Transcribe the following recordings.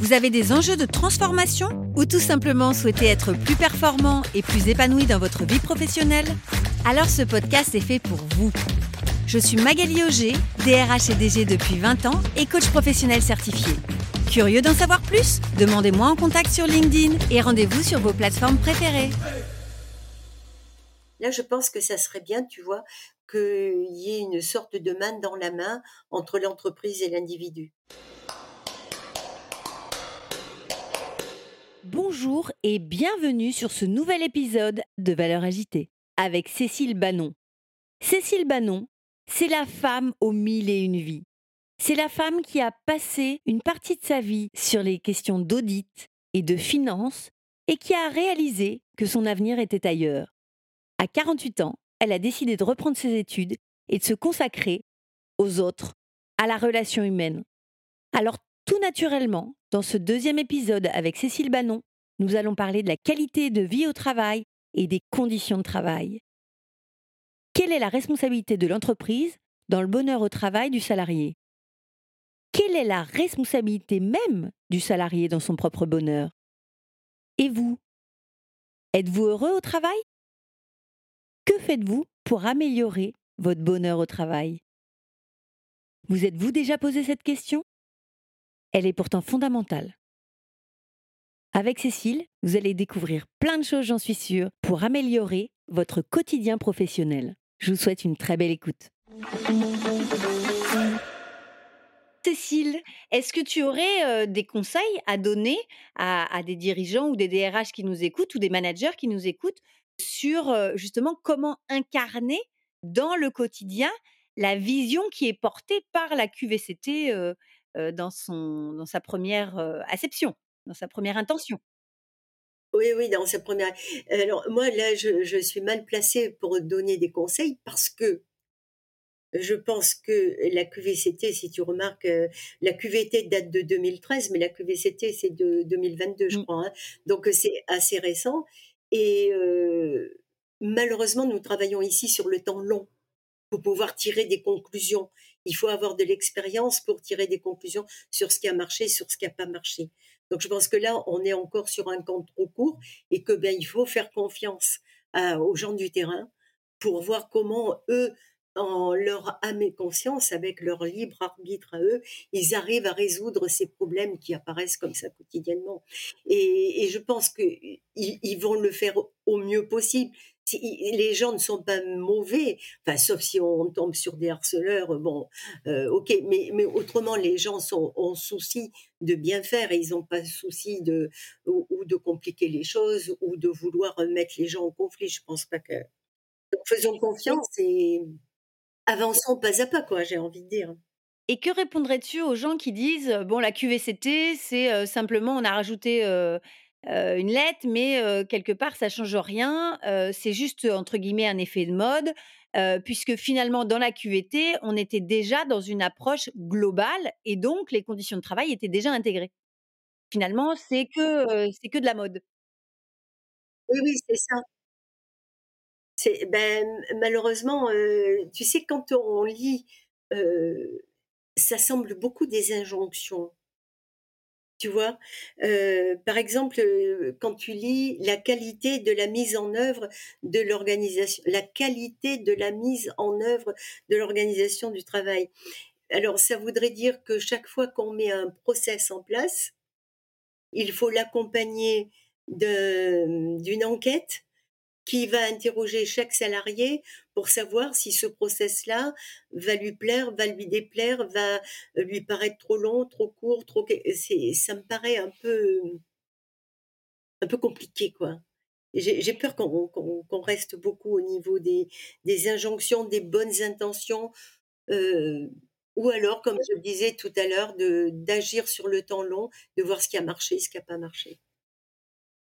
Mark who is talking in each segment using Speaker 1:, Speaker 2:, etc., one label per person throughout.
Speaker 1: vous avez des enjeux de transformation ou tout simplement souhaitez être plus performant et plus épanoui dans votre vie professionnelle? Alors ce podcast est fait pour vous. Je suis Magali Auger, DRH et DG depuis 20 ans et coach professionnel certifié. Curieux d'en savoir plus? Demandez-moi en contact sur LinkedIn et rendez-vous sur vos plateformes préférées.
Speaker 2: Là, je pense que ça serait bien, tu vois, qu'il y ait une sorte de main dans la main entre l'entreprise et l'individu.
Speaker 1: Bonjour et bienvenue sur ce nouvel épisode de Valeurs agitées avec Cécile Bannon. Cécile Bannon, c'est la femme aux mille et une vies. C'est la femme qui a passé une partie de sa vie sur les questions d'audit et de finance et qui a réalisé que son avenir était ailleurs. À 48 ans, elle a décidé de reprendre ses études et de se consacrer aux autres, à la relation humaine. Alors tout naturellement, dans ce deuxième épisode avec Cécile Bannon, nous allons parler de la qualité de vie au travail et des conditions de travail. Quelle est la responsabilité de l'entreprise dans le bonheur au travail du salarié? Quelle est la responsabilité même du salarié dans son propre bonheur? Et vous? Êtes-vous heureux au travail? Que faites-vous pour améliorer votre bonheur au travail? Vous êtes-vous déjà posé cette question? Elle est pourtant fondamentale. Avec Cécile, vous allez découvrir plein de choses, j'en suis sûre, pour améliorer votre quotidien professionnel. Je vous souhaite une très belle écoute. Cécile, est-ce que tu aurais euh, des conseils à donner à, des dirigeants ou des DRH qui nous écoutent ou des managers qui nous écoutent sur euh, justement comment incarner dans le quotidien la vision qui est portée par la QVCT euh, euh, dans, son, dans sa première acception, dans sa première intention
Speaker 2: Oui, oui, dans sa première. Alors, moi, là, je, je suis mal placée pour donner des conseils parce que je pense que la QVCT, si tu remarques, la QVT date de 2013, mais la QVCT, c'est de 2022, je
Speaker 1: Mm.
Speaker 2: crois. hein. Donc, c'est assez récent. Et euh, malheureusement, nous travaillons ici sur le temps long pour pouvoir tirer des conclusions. Il faut avoir de l'expérience pour tirer des conclusions sur ce qui a marché, sur ce qui n'a pas marché. Donc, je pense que là, on est encore sur un compte trop court et que ben, il faut faire confiance à- aux gens du terrain pour voir comment eux, en leur âme et conscience, avec leur libre arbitre à eux, ils arrivent à résoudre ces problèmes qui apparaissent comme ça quotidiennement. Et, je pense qu'ils ils vont le faire au mieux possible. Les gens ne sont pas mauvais, enfin, sauf si on tombe sur des harceleurs, bon, euh, ok, mais, mais autrement, les gens sont, ont souci de bien faire et ils n'ont pas souci de, ou, de compliquer les choses ou de vouloir mettre les gens en conflit. Je pense pas que. Donc, faisons confiance et avançons pas à pas, quoi, j'ai envie de dire.
Speaker 1: Et que répondrais-tu aux gens qui disent bon la QVCT c'est euh, simplement on a rajouté euh, une lettre mais quelque part ça change rien c'est juste entre guillemets un effet de mode puisque finalement dans la QVT on était déjà dans une approche globale et donc les conditions de travail étaient déjà intégrées. Finalement c'est que que de la mode.
Speaker 2: Oui, oui, c'est ça. Ben, malheureusement, tu sais, quand on lit, ça semble beaucoup des injonctions. Tu vois, Heu, par exemple, heu, quand tu lis la qualité de la mise en œuvre de l'organisation la qualité de la mise en œuvre de l'organisation du travail. Alors ça voudrait dire que chaque fois qu'on met un process en place, il faut l'accompagner d'une enquête qui va interroger chaque salarié pour savoir si ce process-là va lui plaire, va lui déplaire, va lui paraître trop long, trop court, trop. C'est, ça me paraît un peu, un peu compliqué, quoi. J'ai, peur qu'on, qu'on, qu'on reste beaucoup au niveau des, des injonctions, des bonnes intentions, euh, ou alors, comme je disais tout à l'heure, d'agir sur le temps long, de voir ce qui a marché, ce qui n'a pas marché.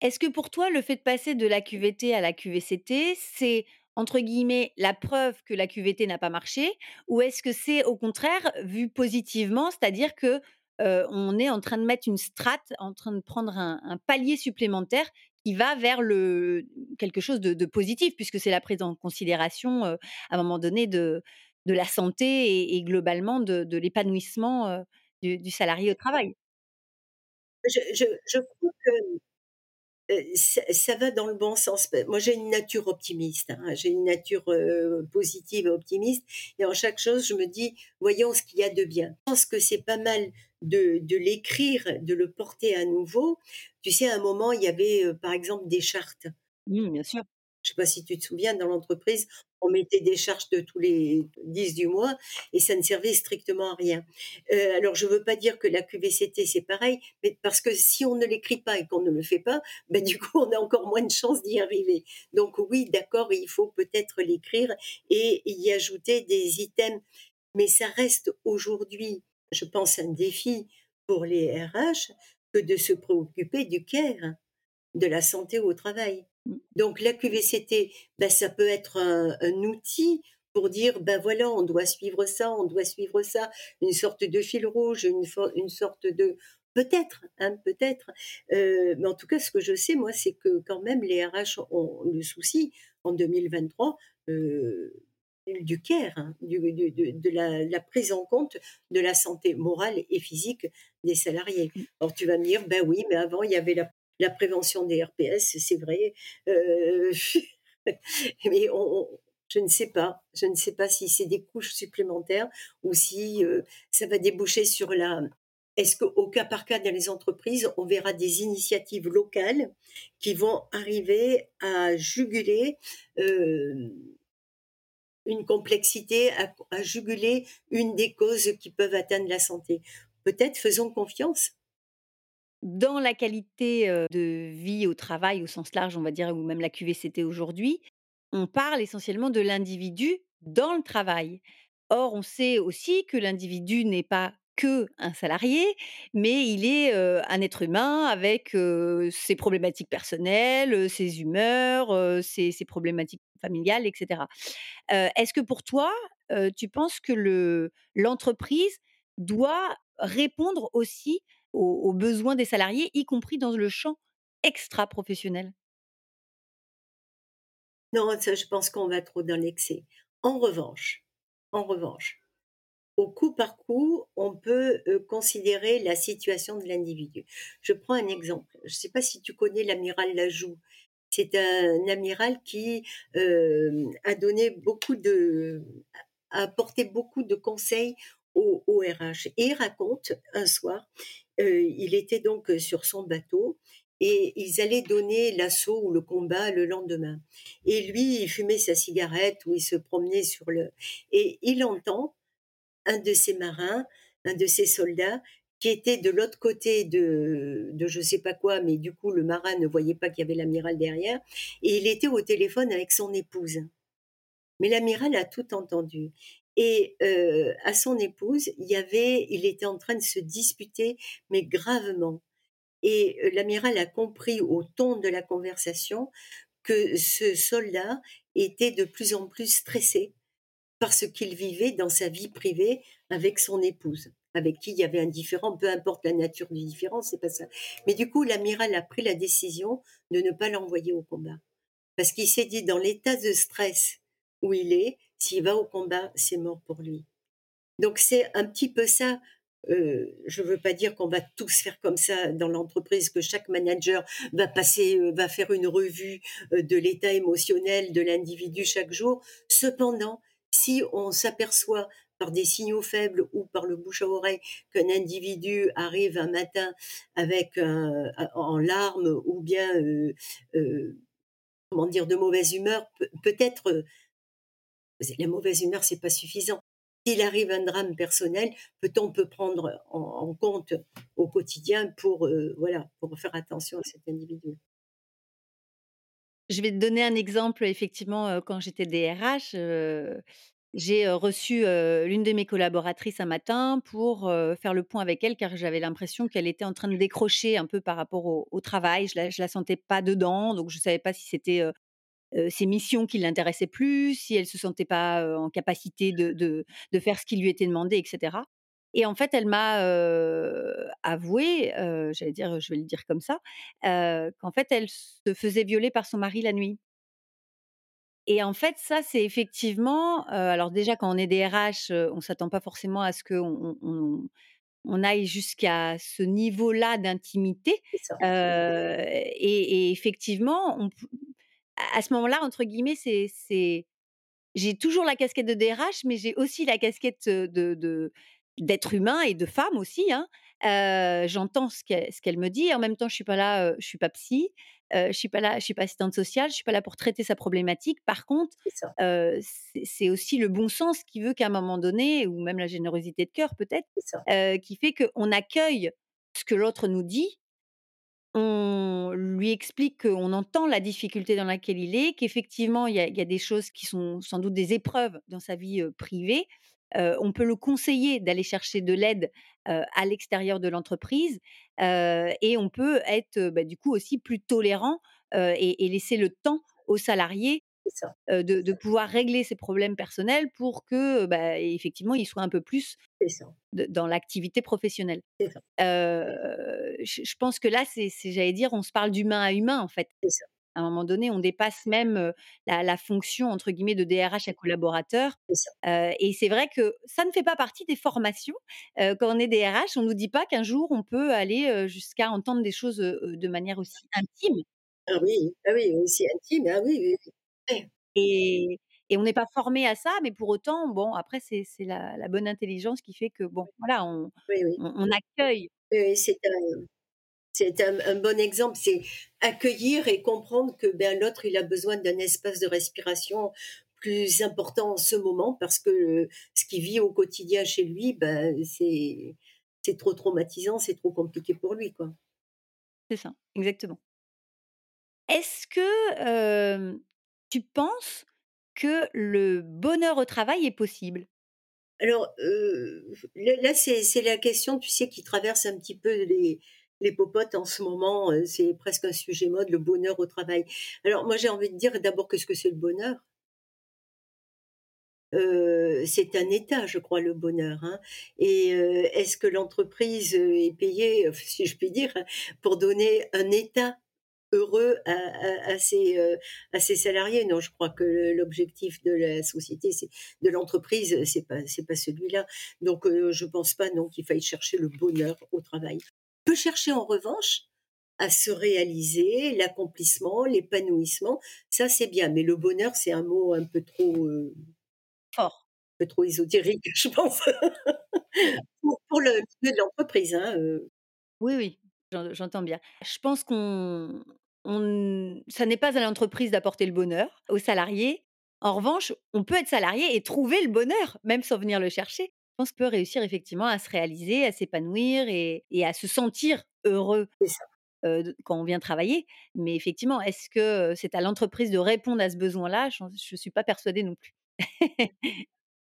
Speaker 1: Est-ce que pour toi, le fait de passer de la QVT à la QVCT, c'est entre guillemets «la preuve que la QVT n'a pas marché» ou est-ce que c'est au contraire vu positivement? C'est-à-dire que, on est en train de mettre une strate, en train de prendre un palier supplémentaire qui va vers le quelque chose de positif puisque c'est la prise en considération, à un moment donné de la santé et globalement de l'épanouissement, du salarié au travail?
Speaker 2: Je crois que ça ça va dans le bon sens. Moi, j'ai une nature optimiste, hein, j'ai une nature, positive et optimiste et en chaque chose, je me dis: «Voyons ce qu'il y a de bien». Je pense que c'est pas mal de de l'écrire, de le porter à nouveau. Tu sais, à un moment, il y avait, par exemple, des chartes.
Speaker 1: Mmh, bien sûr.
Speaker 2: Je sais pas si tu te souviens, dans l'entreprise, on mettait des charges de tous les 10 du mois et ça ne servait strictement à rien. Heu, alors je veux pas dire que la QVCT, c'est pareil, mais parce que si on ne l'écrit pas et qu'on ne le fait pas, ben du coup, on a encore moins de chances d'y arriver. Donc oui, d'accord, il faut peut-être l'écrire et y ajouter des items, mais ça reste aujourd'hui, je pense, un défi pour les RH que de se préoccuper du care, de la santé au travail.
Speaker 1: Mmh.
Speaker 2: Donc la QVCT, ben, ça peut être un, un outil pour dire, ben voilà, on doit suivre ça, on doit suivre ça, une sorte de fil rouge, une, sorte de... Peut-être, hein, peut-être. Euh, mais en tout cas, ce que je sais, moi, c'est que quand même, les RH ont le souci, en 2023, euh, du care, hein, du- du- de, de la, la prise en compte de la santé morale et physique des salariés.
Speaker 1: Mmh.
Speaker 2: Alors tu vas me dire, ben oui, mais avant, il y avait la la prévention des RPS, c'est vrai. Euh, mais on, je ne sais pas. Je ne sais pas si c'est des couches supplémentaires ou si euh, ça va déboucher sur la. Est-ce qu'au cas par cas dans les entreprises, on verra des initiatives locales qui vont arriver à juguler euh, une complexité, à juguler une des causes qui peuvent atteindre la santé Peut-être faisons confiance.
Speaker 1: Dans la qualité, de vie au travail au sens large, on va dire, ou même la QVCT aujourd'hui, on parle essentiellement de l'individu dans le travail. Or, on sait aussi que l'individu n'est pas que un salarié, mais il est, un être humain avec, ses problématiques personnelles, ses humeurs, ses problématiques familiales et cetera. Heu, est-ce que pour toi, tu penses que le l'entreprise doit répondre aussi aux besoins des salariés, y compris dans le champ extra-professionnel?
Speaker 2: Non, ça, je pense qu'on va trop dans l'excès. En revanche, en revanche, au coup par coup, on peut euh, considérer la situation de l'individu. Je prends un exemple. Je ne sais pas si tu connais l'amiral Lajoux. C'est un amiral qui euh, a donné beaucoup de, a apporté beaucoup de conseils au, au RH. Et il raconte un soir, il était donc sur son bateau et ils allaient donner l'assaut ou le combat le lendemain. Et lui, il fumait sa cigarette ou il se promenait sur le... Et il entend un de ses marins, un de ses soldats, qui était de l'autre côté de, de je sais pas quoi, mais du coup le marin ne voyait pas qu'il y avait l'amiral derrière, et il était au téléphone avec son épouse. Mais l'amiral a tout entendu. Et euh, à son épouse, il avait, il était en train de se disputer, mais gravement. Et euh, l'amiral a compris au ton de la conversation que ce soldat était de plus en plus stressé parce qu'il vivait dans sa vie privée avec son épouse, avec qui il y avait un différent, peu importe la nature du différent, c'est pas ça. Mais du coup, l'amiral a pris la décision de ne pas l'envoyer au combat. Parce qu'il s'est dit, dans l'état de stress où il est, s'il va au combat, c'est mort pour lui. Donc c'est un petit peu ça. Euh, je veux pas dire qu'on va tous faire comme ça dans l'entreprise, que chaque manager va passer, euh, va faire une revue euh, de l'état émotionnel de l'individu chaque jour. Cependant, si on s'aperçoit par des signaux faibles ou par le bouche à oreille qu'un individu arrive un matin avec en larmes ou bien comment dire de mauvaise humeur, peut- peut-être la mauvaise humeur c'est pas suffisant. S'il arrive un drame personnel, peut-on peut prendre en, compte au quotidien pour euh, voilà pour faire attention à cet individu?
Speaker 1: Je vais te donner un exemple, effectivement, heu, quand j'étais DRH, heu, J'ai, reçu, l'une de mes collaboratrices un matin pour, faire le point avec elle, car j'avais l'impression qu'elle était en train de décrocher un peu par rapport au travail. Je la la sentais pas dedans, donc je savais pas si c'était, ses missions qui l'intéressaient plus, si elle se sentait pas, en capacité de de de faire ce qui lui était demandé et cetera et en fait, elle m'a, avoué, j'allais dire, je vais le dire comme ça, qu'en fait, elle se faisait violer par son mari la nuit. Et en fait, ça, c'est effectivement, alors déjà quand on est DRH, on s'attend pas forcément à ce qu'on on on aille jusqu'à ce niveau-là d'intimité, et et effectivement, on à ce moment-là, entre guillemets, c'est j'ai toujours la casquette de DRH, mais j'ai aussi la casquette, de d'être humain et de femme aussi, hein. J'entends ce qu'elle me dit et en même temps, je suis pas là, je suis pas psy, je suis pas là je suis pas assistante sociale, je suis pas là pour traiter sa problématique. Par contre,
Speaker 2: C'est
Speaker 1: aussi le bon sens qui veut qu'à un moment donné ou même la générosité de cœur peut-être, qui fait qu'on accueille ce que l'autre nous dit on lui explique qu'on entend la difficulté dans laquelle il est, qu'effectivement, il y a des choses qui sont sans doute des épreuves dans sa vie, privée. On peut le conseiller d'aller chercher de l'aide, à l'extérieur de l'entreprise, et on peut être, bah, du coup aussi plus tolérant, et laisser le temps aux salariés, de de pouvoir régler ses problèmes personnels pour que, bah, effectivement, ils soient un peu plus de dans l'activité professionnelle. je je pense que là, c'est j'allais dire, on se parle d'humain à humain, en fait.
Speaker 2: ça,
Speaker 1: À un moment donné, on dépasse même, la la fonction entre guillemets de DRH à collaborateur, et c'est vrai que ça ne fait pas partie des formations. Quand on est DRH, on nous dit pas qu'un jour on peut aller, jusqu'à entendre des choses, de manière aussi intime
Speaker 2: Ah oui, ah oui, aussi intime, ah oui, oui, oui.
Speaker 1: Et et on n'est pas formé à ça, mais pour autant, bon, après c'est c'est la la bonne intelligence qui fait que bon, voilà, on
Speaker 2: oui, oui,
Speaker 1: on on accueille.
Speaker 2: Oui, c'est un c'est un un bon exemple, c'est accueillir et comprendre que, ben, l'autre, il a besoin d'un espace de respiration plus important en ce moment parce que, ce qu'il vit au quotidien chez lui, ben, c'est c'est trop traumatisant, c'est trop compliqué pour lui, quoi.
Speaker 1: c'est ça, exactement. Est-ce que, hem, tu penses que le bonheur au travail est possible?
Speaker 2: Alors, là c'est la question, tu sais, qui traverse un petit peu les les popotes en ce moment, c'est presque un sujet mode, le bonheur au travail. Alors moi, j'ai envie de dire d'abord qu'est-ce que c'est le bonheur? Heu, c'est un état, je crois, le bonheur, hein et est-ce que l'entreprise, est payée, si je puis dire, pour donner un état heureux à à à ses, à ses salariés? Non, je crois que l'objectif de la société, c'est de l'entreprise, c'est pas c'est pas celui-là. Donc heu, je pense pas non qu'il faille chercher le bonheur au travail. On peut chercher en revanche à se réaliser, l'accomplissement, l'épanouissement, ça c'est bien, mais le bonheur, c'est un mot un peu trop, heu
Speaker 1: Fort.
Speaker 2: peu trop ésotérique, je pense. Pour pour le milieu de l'entreprise, hein,
Speaker 1: Oui, oui, j'en j'entends bien. Je pense qu'on on ça n'est pas à l'entreprise d'apporter le bonheur aux salariés. En revanche, on peut être salarié et trouver le bonheur, même sans venir le chercher. Je pense qu'on peut réussir effectivement à se réaliser, à s'épanouir et et à se sentir heureux, de quand on vient travailler. Mais effectivement, est-ce que, c'est à l'entreprise de répondre à ce besoin-là? Je suis pas persuadée non plus.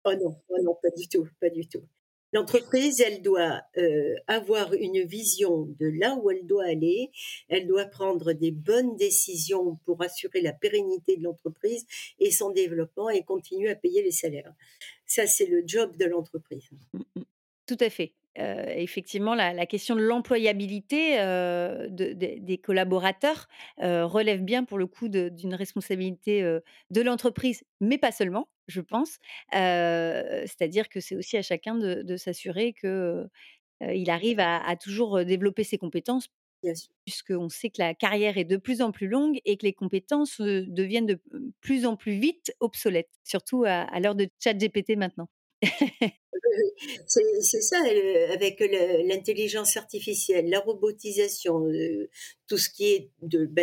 Speaker 2: Oh non, oh non, pas du tout, pas du tout. L'entreprise, elle doit, heu, avoir une vision de là où elle doit aller. Elle doit prendre des bonnes décisions pour assurer la pérennité de l'entreprise et son développement et continuer à payer les salaires. Ça, c'est le job de l'entreprise.
Speaker 1: Mmh mh. Tout à fait. Heu, effectivement, la question de l'employabilité, de des collaborateurs, relève bien pour le coup d'une responsabilité, de l'entreprise, mais pas seulement, je pense. C'est-à-dire que c'est aussi à chacun de de s'assurer que, heu, il arrive à à toujours, développer ses compétences, puisqu'on sait que la carrière est de plus en plus longue et que les compétences, deviennent de plus en plus vite obsolètes, surtout à à l'heure de ChatGPT maintenant.
Speaker 2: C'est ça, avec l'intelligence artificielle, la robotisation, tout ce qui est de bah,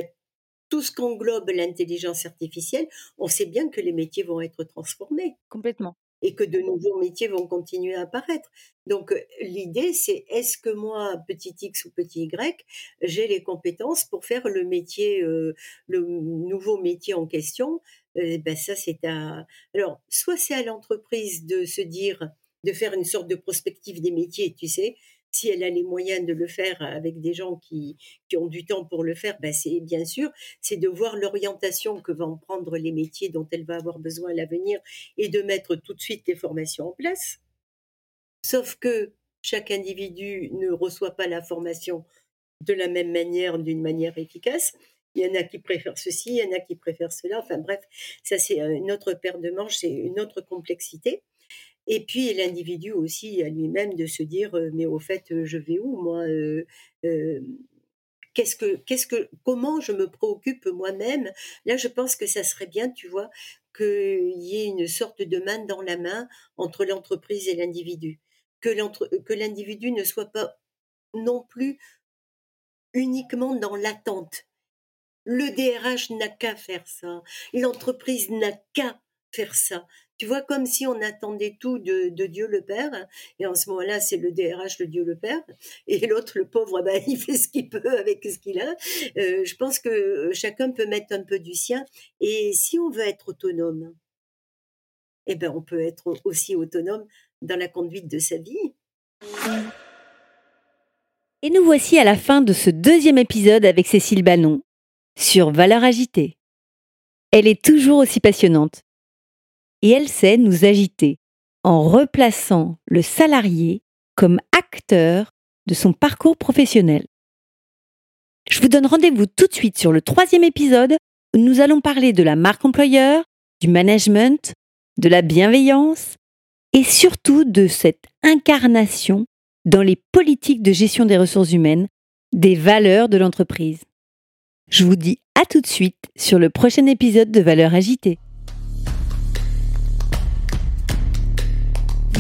Speaker 2: tout ce qu'englobe l'intelligence artificielle, on sait bien que les métiers vont être transformés
Speaker 1: Complètement.
Speaker 2: et que de nouveaux métiers vont continuer à apparaître. Donc, heu, l'idée, c'est est-ce que moi, petit X ou petit Y, j'ai les compétences pour faire le métier, heu, le nouveau métier en question, ben ça c'est à alors soit c'est à l'entreprise de se dire de faire une sorte de prospective des métiers, tu sais, si elle a les moyens de le faire avec des gens qui, qui ont du temps pour le faire, ben c'est bien sûr, c'est de voir l'orientation que vont prendre les métiers dont elle va avoir besoin à l'avenir et de mettre tout de suite les formations en place. Sauf que chaque individu ne reçoit pas la formation de la même manière, d'une manière efficace. Il y en a qui préfèrent ceci, il y en a qui préfèrent cela. Enfin bref, ça c'est une autre paire de manches, c'est une autre complexité. Et puis l'individu aussi à lui-même de se dire mais au fait je vais où moi qu'est-ce que qu'est-ce que comment je me préoccupe moi-même? Là je pense que ça serait bien tu vois qu'il y ait une sorte de main dans la main entre l'entreprise et l'individu. Que que l'individu ne soit pas non plus uniquement dans l'attente. Le DRH n'a qu'à faire ça. L'entreprise n'a qu'à faire ça tu vois, comme si on attendait tout de, Dieu le Père, et en ce moment-là, c'est le DRH, le Dieu le Père, et l'autre, le pauvre, ben, il fait ce qu'il peut avec ce qu'il a. Euh, je pense que chacun peut mettre un peu du sien, et si on veut être autonome, eh ben, on peut être aussi autonome dans la conduite de sa vie.
Speaker 1: Et nous voici à la fin de ce deuxième épisode avec Cécile Bannon sur Valeurs agitées. Elle est toujours aussi passionnante et elle sait nous agiter en replaçant le salarié comme acteur de son parcours professionnel. Je vous donne rendez-vous tout de suite sur le troisième épisode où nous allons parler de la marque employeur, du management, de la bienveillance et surtout de cette incarnation dans les politiques de gestion des ressources humaines des valeurs de l'entreprise. Je vous dis à tout de suite sur le prochain épisode de Valeurs agitées.